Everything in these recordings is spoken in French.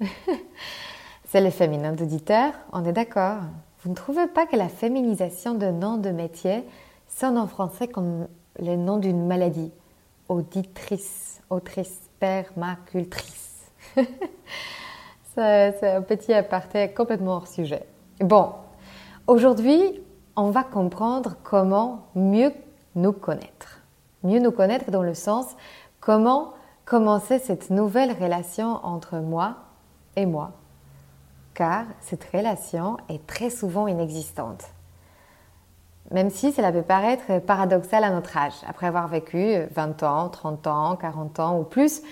C'est le féminin d'auditeur, on est d'accord Vous ne trouvez pas que la féminisation de noms de métier sonne en français comme le nom d'une maladie? Auditrice, autrice, permacultrice. C'est un petit aparté complètement hors sujet. Bon, aujourd'hui, on va comprendre comment mieux nous connaître. Mieux nous connaître dans le sens comment commencer cette nouvelle relation entre moi et moi. Car cette relation est très souvent inexistante. Même si cela peut paraître paradoxal à notre âge, après avoir vécu 20 ans, 30 ans, 40 ans ou plus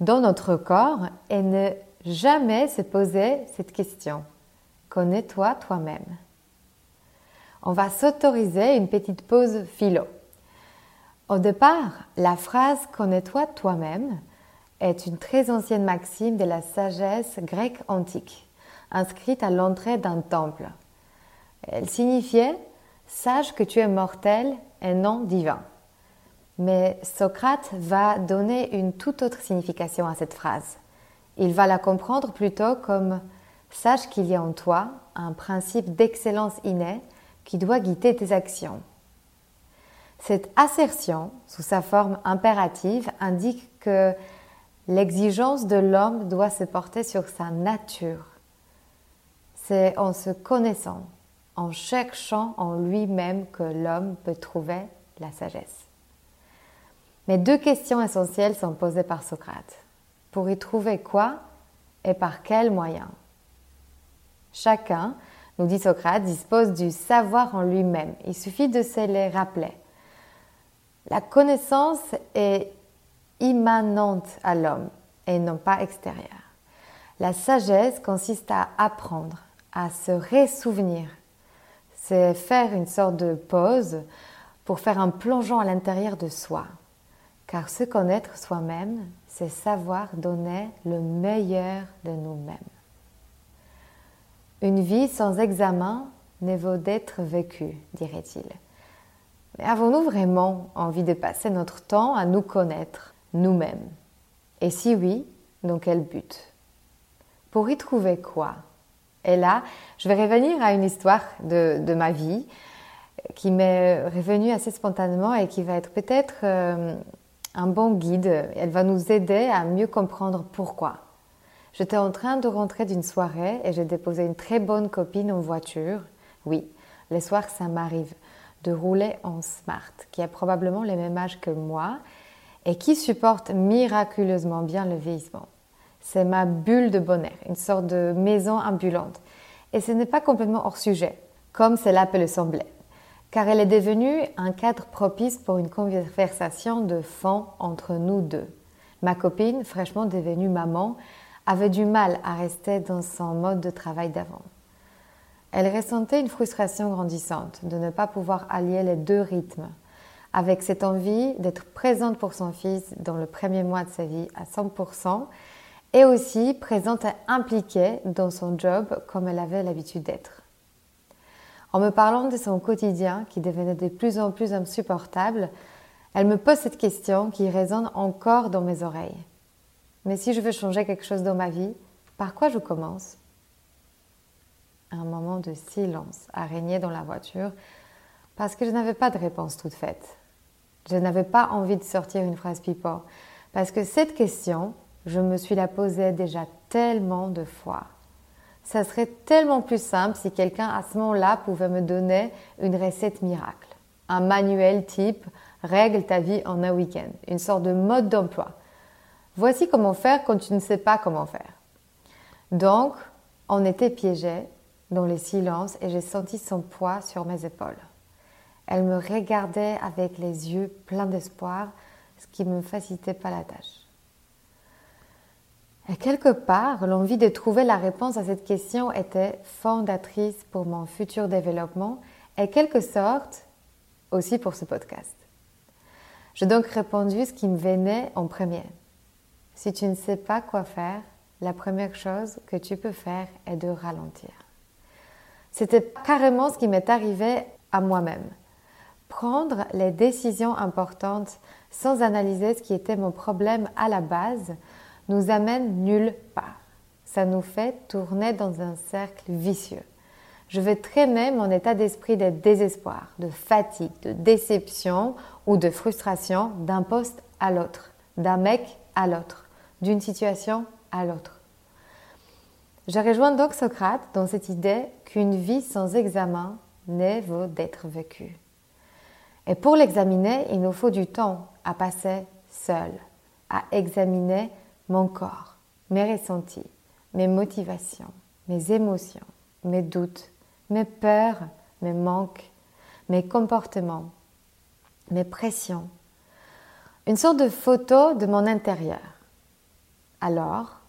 dans notre corps et ne jamais se poser cette question. Connais-toi toi-même. On va s'autoriser une petite pause philo. Au départ, la phrase Connais-toi toi-même est une très ancienne maxime de la sagesse grecque antique, inscrite à l'entrée d'un temple. Elle signifiait Sache que tu es mortel et non divin. Mais Socrate va donner une toute autre signification à cette phrase. Il va la comprendre plutôt comme Sache qu'il y a en toi un principe d'excellence innée qui doit guider tes actions. Cette assertion, sous sa forme impérative, indique que l'exigence de l'homme doit se porter sur sa nature. C'est en se connaissant, en cherchant en lui-même que l'homme peut trouver la sagesse. Mais deux questions essentielles sont posées par Socrate. Pour y trouver quoi et par quels moyens? Chacun, nous dit Socrate, dispose du savoir en lui-même. Il suffit de se les rappeler. La connaissance est immanente à l'homme et non pas extérieure. La sagesse consiste à apprendre, à se ressouvenir c'est faire une sorte de pause pour faire un plongeon à l'intérieur de soi. Car se connaître soi-même, c'est savoir donner le meilleur de nous-mêmes. Une vie sans examen n'est vaut d'être vécue, dirait-il. Mais avons-nous vraiment envie de passer notre temps à nous connaître nous-mêmes Et si oui, dans quel but? Pour y trouver quoi? Et là, je vais revenir à une histoire de, ma vie qui m'est revenue assez spontanément et qui va être peut-être euh, un bon guide. Elle va nous aider à mieux comprendre pourquoi. J'étais en train de rentrer d'une soirée et j'ai déposé une très bonne copine en voiture. Oui, les soirs, ça m'arrive de rouler en smart, qui a probablement le même âge que moi et qui supporte miraculeusement bien le vieillissement. C'est ma bulle de bonheur, une sorte de maison ambulante. Et ce n'est pas complètement hors sujet, comme cela peut le sembler, car elle est devenue un cadre propice pour une conversation de fond entre nous deux. Ma copine, fraîchement devenue maman, avait du mal à rester dans son mode de travail d'avant. Elle ressentait une frustration grandissante de ne pas pouvoir allier les deux rythmes, avec cette envie d'être présente pour son fils dans le premier mois de sa vie à 100% et aussi présente et impliquée dans son job comme elle avait l'habitude d'être. En me parlant de son quotidien qui devenait de plus en plus insupportable, elle me pose cette question qui résonne encore dans mes oreilles. Mais si je veux changer quelque chose dans ma vie, par quoi je commence? Un moment de silence a régné dans la voiture parce que je n'avais pas de réponse toute faite. Je n'avais pas envie de sortir une phrase pipeau parce que cette question, je me suis la posée déjà tellement de fois. ça serait tellement plus simple si quelqu'un à ce moment-là pouvait me donner une recette miracle, un manuel type règle ta vie en un week-end, une sorte de mode d'emploi. Voici comment faire quand tu ne sais pas comment faire. Donc, on était piégés dans le silence et j'ai senti son poids sur mes épaules. Elle me regardait avec les yeux pleins d'espoir, ce qui ne me facilitait pas la tâche. Et quelque part, l'envie de trouver la réponse à cette question était fondatrice pour mon futur développement et quelque sorte aussi pour ce podcast. J'ai donc répondu ce qui me venait en premier. Si tu ne sais pas quoi faire, la première chose que tu peux faire est de ralentir. C'était carrément ce qui m'est arrivé à moi-même. Prendre les décisions importantes sans analyser ce qui était mon problème à la base nous amène nulle part. Ça nous fait tourner dans un cercle vicieux. Je vais traîner mon état d'esprit de désespoir, de fatigue, de déception ou de frustration d'un poste à l'autre, d'un mec à l'autre, d'une situation à l'autre. Je rejoins donc Socrate dans cette idée qu'une vie sans examen n'est vaut d'être vécue. Et pour l'examiner, il nous faut du temps à passer seul, à examiner mon corps, mes ressentis, mes motivations, mes émotions, mes doutes, mes peurs, mes manques, mes comportements, mes pressions. Une sorte de photo de mon intérieur. Alors,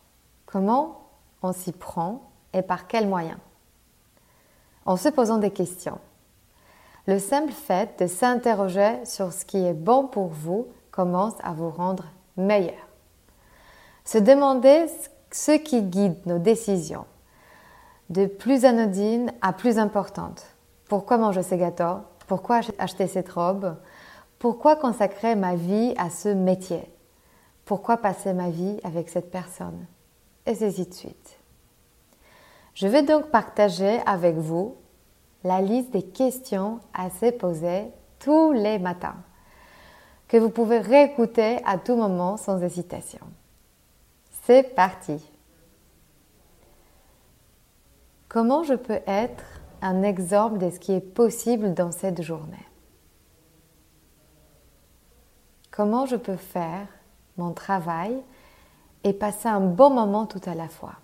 comment on s'y prend et par quels moyens? En se posant des questions. Le simple fait de s'interroger sur ce qui est bon pour vous commence à vous rendre meilleur. Se demander ce qui guide nos décisions, de plus anodines à plus importantes. Pourquoi manger ces gâteaux? Pourquoi acheter cette robe? Pourquoi consacrer ma vie à ce métier? Pourquoi passer ma vie avec cette personne? Et ainsi de suite. Je vais donc partager avec vous la liste des questions à se poser tous les matins, que vous pouvez réécouter à tout moment sans hésitation. C'est parti. Comment je peux être un exemple de ce qui est possible dans cette journée? Comment je peux faire mon travail et passer un bon moment tout à la fois?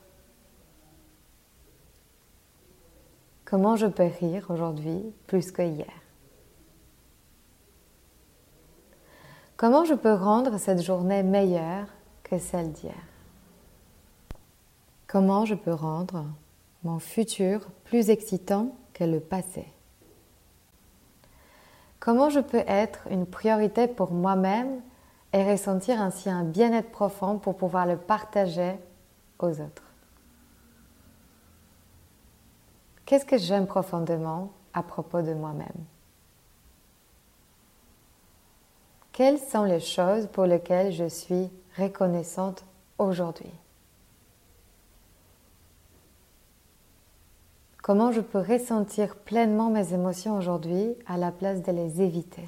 Comment je peux rire aujourd'hui plus que hier? Comment je peux rendre cette journée meilleure que celle d'hier? Comment je peux rendre mon futur plus excitant que le passé? Comment je peux être une priorité pour moi-même et ressentir ainsi un bien-être profond pour pouvoir le partager aux autres? Qu'est-ce que j'aime profondément à propos de moi-même? Quelles sont les choses pour lesquelles je suis reconnaissante aujourd'hui? Comment je peux ressentir pleinement mes émotions aujourd'hui à la place de les éviter?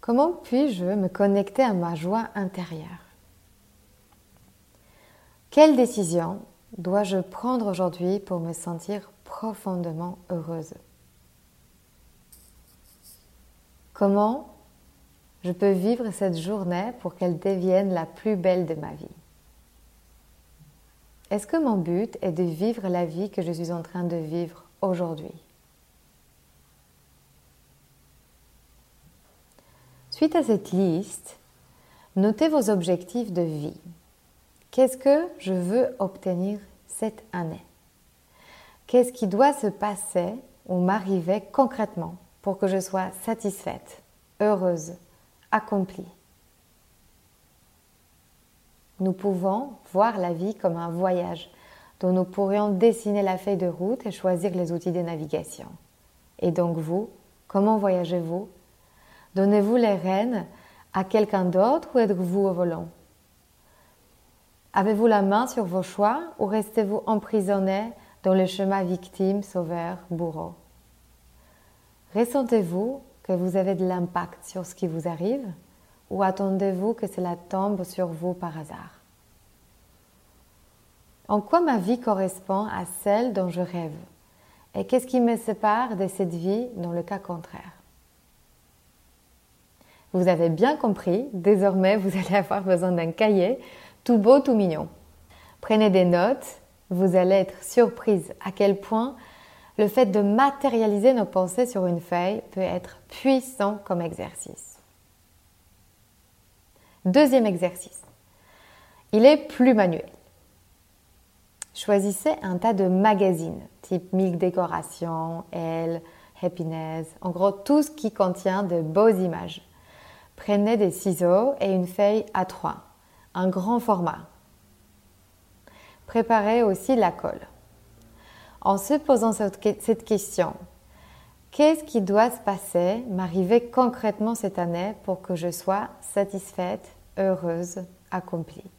Comment puis-je me connecter à ma joie intérieure? Quelle décision dois-je prendre aujourd'hui pour me sentir profondément heureuse? Comment je peux vivre cette journée pour qu'elle devienne la plus belle de ma vie? Est-ce que mon but est de vivre la vie que je suis en train de vivre aujourd'hui? Suite à cette liste, notez vos objectifs de vie. Qu'est-ce que je veux obtenir cette année? Qu'est-ce qui doit se passer ou m'arriver concrètement pour que je sois satisfaite, heureuse, accomplie? Nous pouvons voir la vie comme un voyage dont nous pourrions dessiner la feuille de route et choisir les outils de navigation. Et donc vous, comment voyagez-vous? Donnez-vous les rênes à quelqu'un d'autre ou êtes-vous au volant? Avez-vous la main sur vos choix ou restez-vous emprisonné dans le chemin victime, sauveur, bourreau? Ressentez-vous que vous avez de l'impact sur ce qui vous arrive ou attendez-vous que cela tombe sur vous par hasard? En quoi ma vie correspond à celle dont je rêve? Et qu'est-ce qui me sépare de cette vie dans le cas contraire? Vous avez bien compris, désormais vous allez avoir besoin d'un cahier tout beau, tout mignon. Prenez des notes, vous allez être surprise à quel point le fait de matérialiser nos pensées sur une feuille peut être puissant comme exercice. Deuxième exercice. Il est plus manuel. Choisissez un tas de magazines, type Milk Décoration, Elle, Happiness, en gros tout ce qui contient de beaux images. Prenez des ciseaux et une feuille A3, un grand format. Préparez aussi la colle. En se posant cette question, qu'est-ce qui doit se passer, m'arriver concrètement cette année pour que je sois satisfaite, heureuse, accomplie?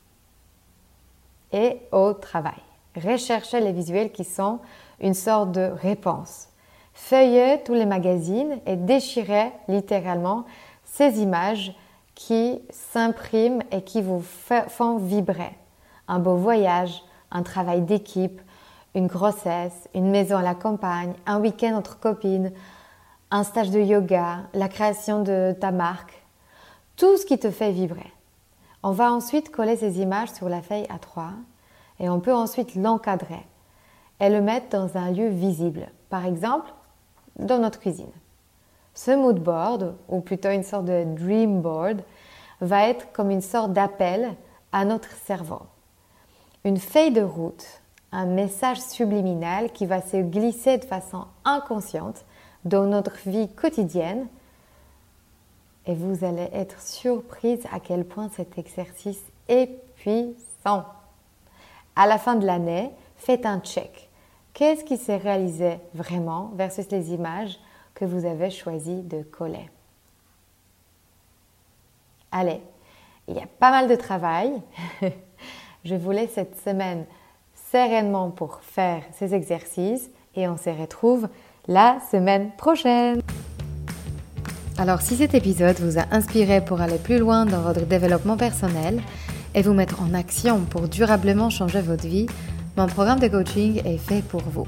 Et au travail recherchez les visuels qui sont une sorte de réponse. Feuillez tous les magazines et déchirez littéralement ces images qui s'impriment et qui vous font vibrer. Un beau voyage, un travail d'équipe, une grossesse, une maison à la campagne, un week-end entre copines, un stage de yoga, la création de ta marque, tout ce qui te fait vibrer. On va ensuite coller ces images sur la feuille A3 et on peut ensuite l'encadrer et le mettre dans un lieu visible, par exemple dans notre cuisine. Ce mood board, ou plutôt une sorte de dream board, va être comme une sorte d'appel à notre cerveau. Une feuille de route, un message subliminal qui va se glisser de façon inconsciente dans notre vie quotidienne et vous allez être surprise à quel point cet exercice est puissant à la fin de l'année, faites un check. Qu'est-ce qui s'est réalisé vraiment versus les images que vous avez choisi de coller Allez, il y a pas mal de travail. Je vous laisse cette semaine sereinement pour faire ces exercices et on se retrouve la semaine prochaine. Alors si cet épisode vous a inspiré pour aller plus loin dans votre développement personnel, et vous mettre en action pour durablement changer votre vie, mon programme de coaching est fait pour vous.